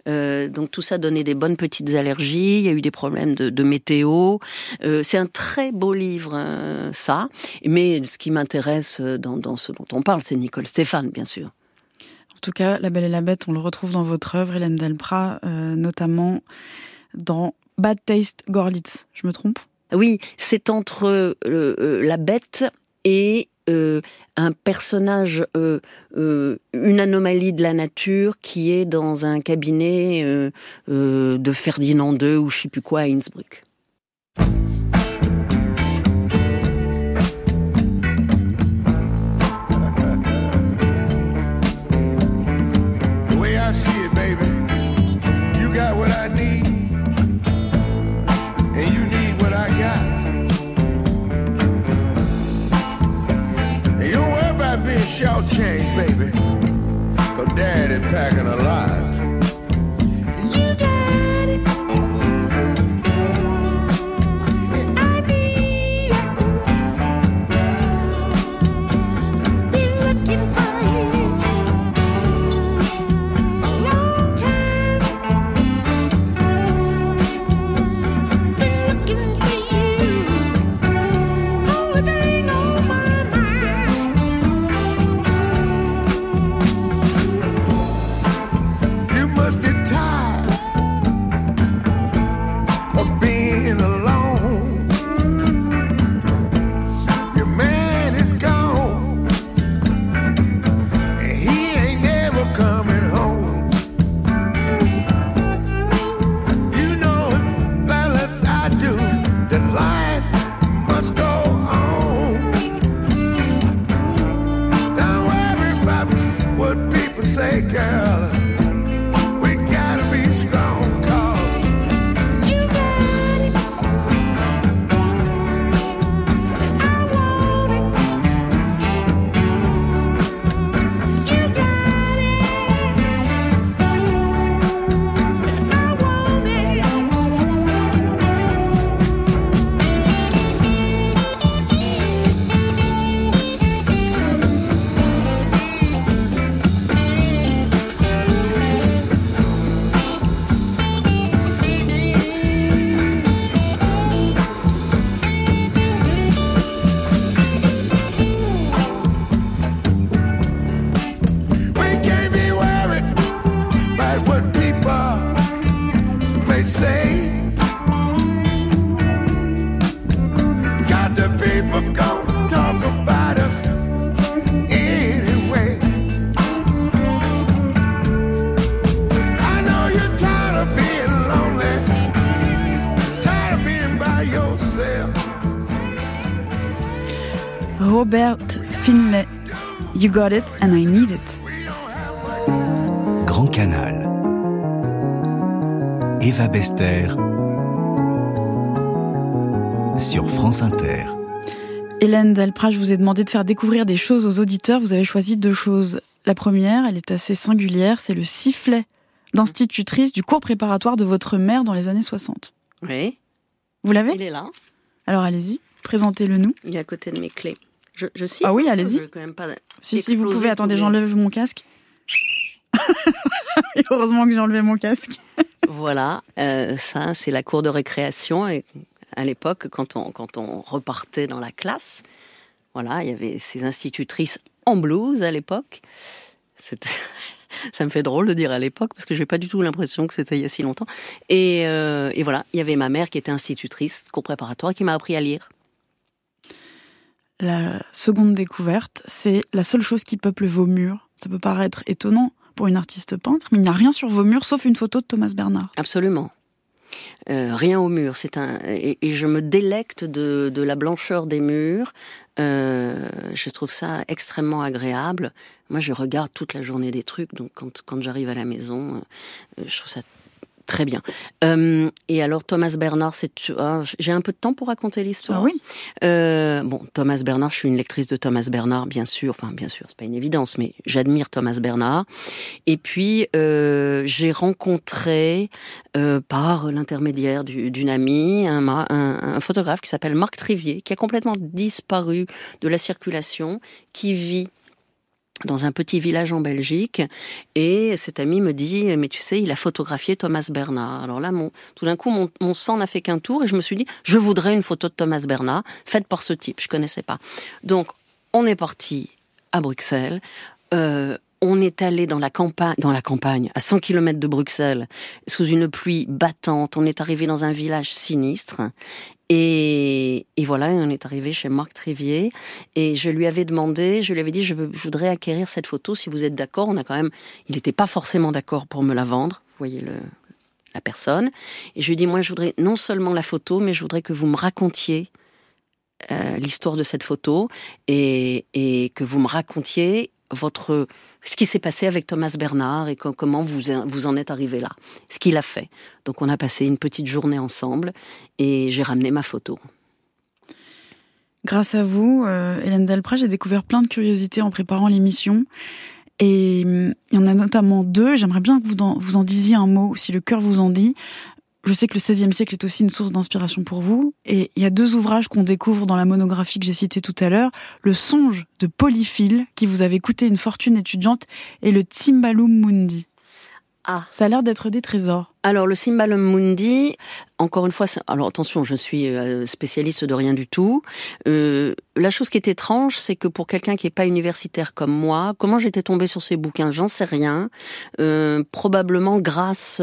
Donc tout ça donnait des bonnes petites allergies. Il y a eu des problèmes de, météo. C'est un très beau livre, ça. Mais ce qui m'intéresse dans, dans ce dont on parle, c'est Nicole Stéphane, bien sûr. En tout cas, La Belle et la Bête, on le retrouve dans votre œuvre, Hélène Delprat, notamment dans Bad Taste Gorlitz. Je me trompe? Oui, c'est entre euh, euh, la bête et euh, un personnage, une anomalie de la nature qui est dans un cabinet de Ferdinand II ou je sais plus quoi à Innsbruck. Being shortchanged, baby, cause daddy packing a lot. Robert Finlay. You got it and I need it. Grand Canal. Eva Bester sur France Inter. Hélène Delprat, je vous ai demandé de faire découvrir des choses aux auditeurs. Vous avez choisi deux choses. La première, elle est assez singulière, c'est le sifflet d'institutrice du cours préparatoire de votre mère dans les années 60. Oui, Vous l'avez? Il est là. Alors allez-y, présentez-le nous. Il est à côté de mes clés. Je, Ah oui, hein, allez-y. je veux quand même pas Si, si vous pouvez, attendez, j'enlève mon casque. Et heureusement que j'ai enlevé mon casque. Voilà, euh, ça c'est la cour de récréation. Et à l'époque, quand on, quand on repartait dans la classe, voilà, il y avait ces institutrices en blouse à l'époque. Ça me fait drôle de dire à l'époque parce que j'ai pas du tout l'impression que c'était il y a si longtemps. Et, euh, et voilà, il y avait ma mère qui était institutrice, cours préparatoire, qui m'a appris à lire. La seconde découverte, c'est la seule chose qui peuple vos murs. Ça peut paraître étonnant pour une artiste peintre, mais il n'y a rien sur vos murs sauf une photo de Thomas Bernard. Absolument. Euh, rien au mur. C'est un et, je me délecte de, la blancheur des murs. Euh, je trouve ça extrêmement agréable. Moi, je regarde toute la journée des trucs, donc quand, quand j'arrive à la maison, euh, je trouve ça très bien. Euh, et alors, Thomas Bernard, c'est ah, j'ai un peu de temps pour raconter l'histoire. Ah oui Euh, bon, Thomas Bernard, je suis une lectrice de Thomas Bernard, bien sûr. Enfin, bien sûr, c'est pas une évidence, mais j'admire Thomas Bernard. Et puis, euh, j'ai rencontré, par l'intermédiaire du- d'une amie, un, ma- un- un photographe qui s'appelle Marc Trivier, qui a complètement disparu de la circulation, qui vit dans un petit village en Belgique. Et cet ami me dit, mais tu sais, il a photographié Thomas Bernard. Alors là, tout d'un coup, mon, mon sang n'a fait qu'un tour et je me suis dit, je voudrais une photo de Thomas Bernard faite par ce type. Je connaissais pas. Donc, on est parti à Bruxelles. Euh, on est allé dans la campagne, dans la campagne, à 100 km de Bruxelles, sous une pluie battante. On est arrivé dans un village sinistre. Et, voilà, on est arrivé chez Marc Trivier. Et je lui avais demandé, je lui avais dit, je voudrais acquérir cette photo si vous êtes d'accord. On a quand même, il n'était pas forcément d'accord pour me la vendre. Vous voyez le, la personne. Et je lui ai dit, moi, je voudrais non seulement la photo, mais je voudrais que vous me racontiez euh, l'histoire de cette photo et, et que vous me racontiez votre ce qui s'est passé avec Thomas Bernard et co- comment vous vous en êtes arrivé là, ce qu'il a fait. Donc on a passé une petite journée ensemble et j'ai ramené ma photo. Grâce à vous, euh, Hélène Delprat, j'ai découvert plein de curiosités en préparant l'émission. Et hum, il y en a notamment deux. J'aimerais bien que vous vous en disiez un mot, si le cœur vous en dit. Je sais que le XVIe siècle est aussi une source d'inspiration pour vous. Et il y a deux ouvrages qu'on découvre dans la monographie que j'ai citée tout à l'heure. Le songe de Polyphile, qui vous avait coûté une fortune étudiante, et le Timbalum Mundi. Ah. Ça a l'air d'être des trésors. Alors le Cymbalum Mundi, encore une fois, alors attention, je suis euh, spécialiste de rien du tout. Euh, la chose qui est étrange, c'est que pour quelqu'un qui n'est pas universitaire comme moi, comment j'étais tombée sur ces bouquins, j'en sais rien. Euh, probablement grâce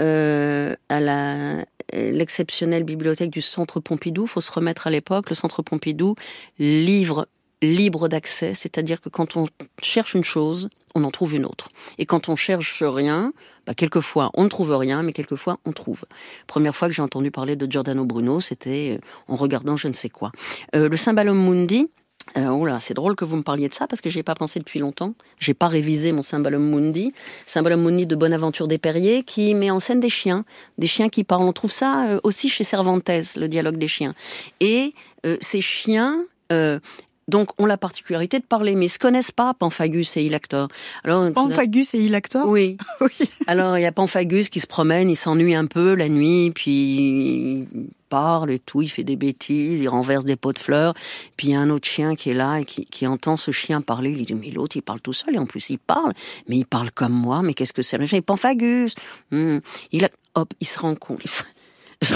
euh, à la l'exceptionnelle bibliothèque du Centre Pompidou. Faut se remettre à l'époque. Le Centre Pompidou livre libre d'accès, c'est-à-dire que quand on cherche une chose, on en trouve une autre. Et quand on cherche rien, bah, quelquefois on ne trouve rien, mais quelquefois on trouve. Première fois que j'ai entendu parler de Giordano Bruno, c'était euh, en regardant je ne sais quoi. Euh, le Cymbalum Mundi, euh, oh là, c'est drôle que vous me parliez de ça parce que j'y ai pas pensé depuis longtemps. J'ai pas révisé mon Cymbalum Mundi, Cymbalum Mundi de Bonaventure des Perriers, qui met en scène des chiens, des chiens qui parlent. On trouve ça euh, aussi chez Cervantes, le dialogue des chiens. Et euh, ces chiens euh, donc, ont la particularité de parler, mais ils se connaissent pas, Pamphagus et Ilactor. Alors, Pamphagus et Ilactor Oui. Oui. Alors, il y a Pamphagus qui se promène, il s'ennuie un peu la nuit, puis il parle et tout, il fait des bêtises, il renverse des pots de fleurs. Puis il y a un autre chien qui est là et qui, qui entend ce chien parler. Il dit, mais l'autre, il parle tout seul, et en plus, il parle. Mais il parle comme moi, mais qu'est-ce que c'est? Le chien Pamphagus Hmm. Il a... Hop, il se rend compte.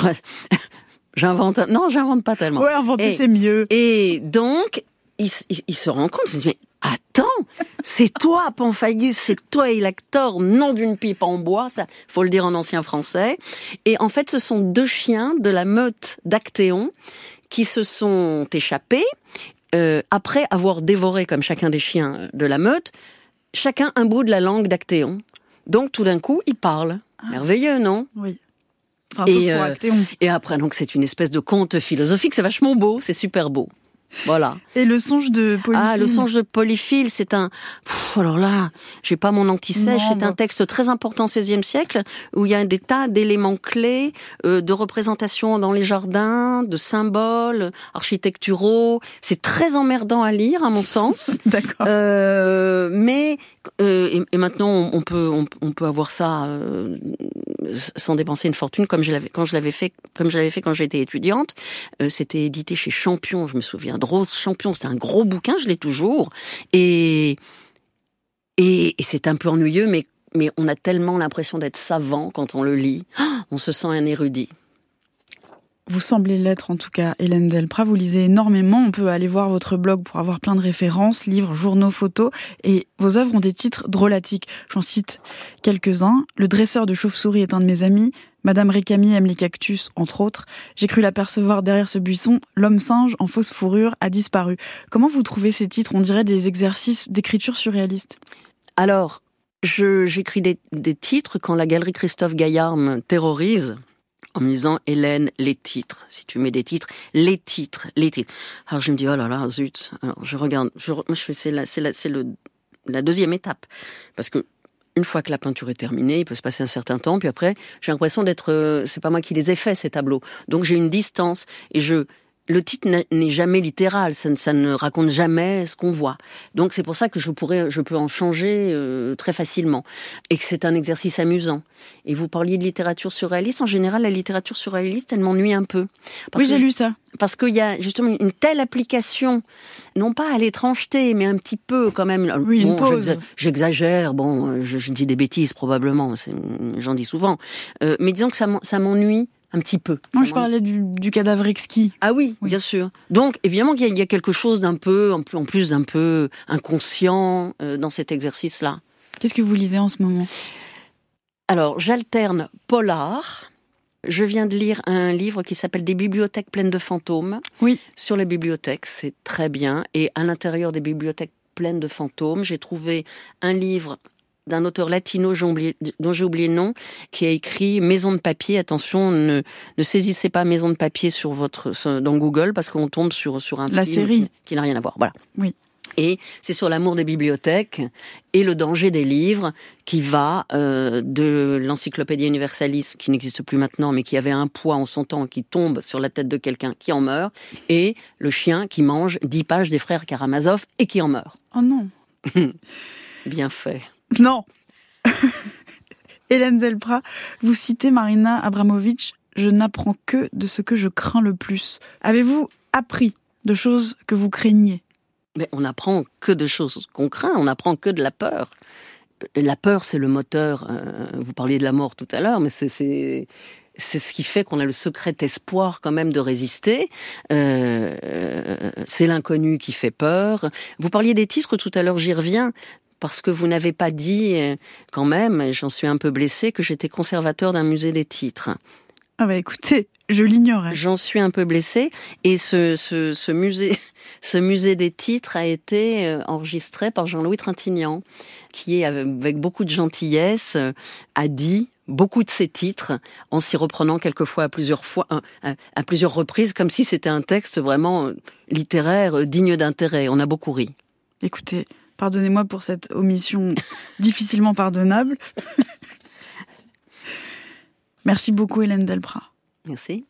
J'invente. un- Non, j'invente pas tellement. Ouais, inventer, c'est mieux. et donc, il, il- il se rend compte, il se dit, mais attends, c'est toi, Pamphagus, c'est toi, Ilactor, nom d'une pipe en bois, ça, faut le dire en ancien français. Et en fait, ce sont deux chiens de la meute d'Actéon qui se sont échappés euh, après avoir dévoré, comme chacun des chiens de la meute, chacun un bout de la langue d'Actéon. Donc, tout d'un coup, ils parlent. Merveilleux, non? Oui. Enfin, Et, euh, et après, donc, c'est une espèce de conte philosophique. C'est vachement beau, c'est super beau. Voilà. Et le songe de Polyphile Ah, le songe de Polyphile, c'est un. Pff, alors là, j'ai pas mon anti-sèche. C'est un texte très important au XVIe siècle où il y a des tas d'éléments clés, euh, de représentations dans les jardins, de symboles architecturaux. C'est très emmerdant à lire, à mon sens. D'accord. Euh, mais euh, et, et maintenant on, peut on, on peut avoir ça euh, sans dépenser une fortune comme je l'avais quand je l'avais fait comme je l'avais fait quand j'étais étudiante. Euh, c'était édité chez Champion, je me souviens. Rose Champion, c'était un gros bouquin, je l'ai toujours. Et et, et c'est un peu ennuyeux, mais mais on a tellement l'impression d'être savant quand on le lit. Ah, On se sent un érudit. Vous semblez l'être en tout cas, Hélène Delprat. Vous lisez énormément. On peut aller voir votre blog pour avoir plein de références, livres, journaux, photos. Et vos œuvres ont des titres drôlatiques. J'en cite quelques-uns. Le dresseur de chauve-souris est un de mes amis. Madame Récamier aime les cactus, entre autres. J'ai cru l'apercevoir derrière ce buisson. L'homme singe en fausse fourrure a disparu. Comment vous trouvez ces titres? On dirait des exercices d'écriture surréaliste. Alors, j'écris des, des titres quand la galerie Christophe Gaillard me terrorise en me disant Hélène, les titres. Si tu mets des titres, les titres, les titres. Alors je me dis oh là là, zut. Alors je regarde, je, je fais c'est la, c'est la, c'est le la deuxième étape parce que une fois que la peinture est terminée, il peut se passer un certain temps, puis après, j'ai l'impression d'être, euh, c'est pas moi qui les ai faits ces tableaux, donc j'ai une distance et je, le titre n'est jamais littéral, ça ne, ça ne raconte jamais ce qu'on voit. Donc c'est pour ça que je pourrais, je peux en changer euh, très facilement et que c'est un exercice amusant. Et vous parliez de littérature surréaliste. En général, la littérature surréaliste, elle m'ennuie un peu. Parce oui, j'ai lu ça. parce qu'il y a justement une telle application, non pas à l'étrangeté, mais un petit peu quand même. Oui, une pause. j'exa- J'exagère, bon, je, je dis des bêtises probablement, j'en dis souvent. Euh, mais disons que ça m'ennuie un petit peu. Moi, je parlais du, du cadavre exquis. Ah oui, Oui. bien sûr. Donc évidemment qu'il y, a- il y a quelque chose d'un peu, en plus, en plus d'un peu inconscient euh, dans cet exercice-là. Qu'est-ce que vous lisez en ce moment? Alors, j'alterne polar. Je viens de lire un livre qui s'appelle Des bibliothèques pleines de fantômes. Oui. Sur les bibliothèques, c'est très bien. Et à l'intérieur des bibliothèques pleines de fantômes, j'ai trouvé un livre d'un auteur latino dont j'ai oublié le nom, qui a écrit Maison de papier. Attention, ne, ne saisissez pas Maison de papier sur votre, dans Google parce qu'on tombe sur, sur un La film série. qui, qui n'a rien à voir. Voilà. Oui. Et c'est sur l'amour des bibliothèques et le danger des livres qui va euh, de l'encyclopédie universaliste qui n'existe plus maintenant mais qui avait un poids en son temps qui tombe sur la tête de quelqu'un qui en meurt et le chien qui mange dix pages des frères Karamazov et qui en meurt. Oh non. Bien fait. Non Hélène Delprat, vous citez Marina Abramovic, je n'apprends que de ce que je crains le plus. Avez-vous appris de choses que vous craigniez Mais on n'apprend que de choses qu'on craint, on n'apprend que de la peur. La peur, c'est le moteur. euh, vous parliez de la mort tout à l'heure, mais c'est c'est c'est ce qui fait qu'on a le secret espoir quand même de résister. Euh, c'est l'inconnu qui fait peur. Vous parliez des titres tout à l'heure, j'y reviens. Parce que vous n'avez pas dit, euh, quand même, j'en suis un peu blessée, que j'étais conservateur d'un musée des titres. Ah bah écoutez, je l'ignorais. J'en suis un peu blessée et ce, ce, ce musée, ce musée des titres a été euh, enregistré par Jean-Louis Trintignant, qui avec beaucoup de gentillesse euh, a dit beaucoup de ses titres en s'y reprenant quelquefois à plusieurs fois, à, plusieurs reprises, comme si c'était un texte vraiment littéraire digne d'intérêt. On a beaucoup ri. Écoutez, pardonnez-moi pour cette omission difficilement pardonnable. Merci beaucoup Hélène Delprat. Merci.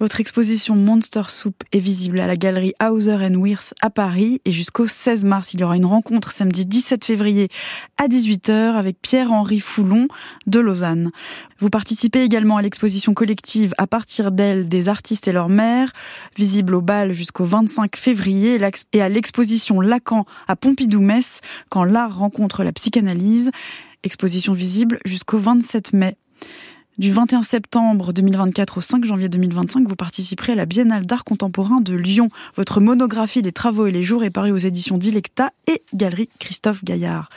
Votre exposition Monster Soup est visible à la galerie Hauser Wirth à Paris et jusqu'au 16 mars, il y aura une rencontre samedi 17 février à 18h avec Pierre-Henri Foulon de Lausanne. Vous participez également à l'exposition collective à partir d'elle des artistes et leurs mères, visible au bal jusqu'au 25 février et à l'exposition Lacan à Pompidou-Metz quand l'art rencontre la psychanalyse, exposition visible jusqu'au 27 mai. Du 21 septembre 2024 au 5 janvier 2025, vous participerez à la Biennale d'art contemporain de Lyon. Votre monographie Les travaux et les jours est parue aux éditions Dilecta et Galerie Christophe Gaillard.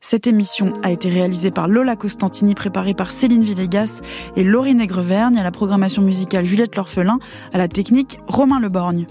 Cette émission a été réalisée par Lola Costantini, préparée par Céline Villegas et Laurie Negrevergne, à la programmation musicale Juliette L'Orphelin, à la technique Romain Leborgne.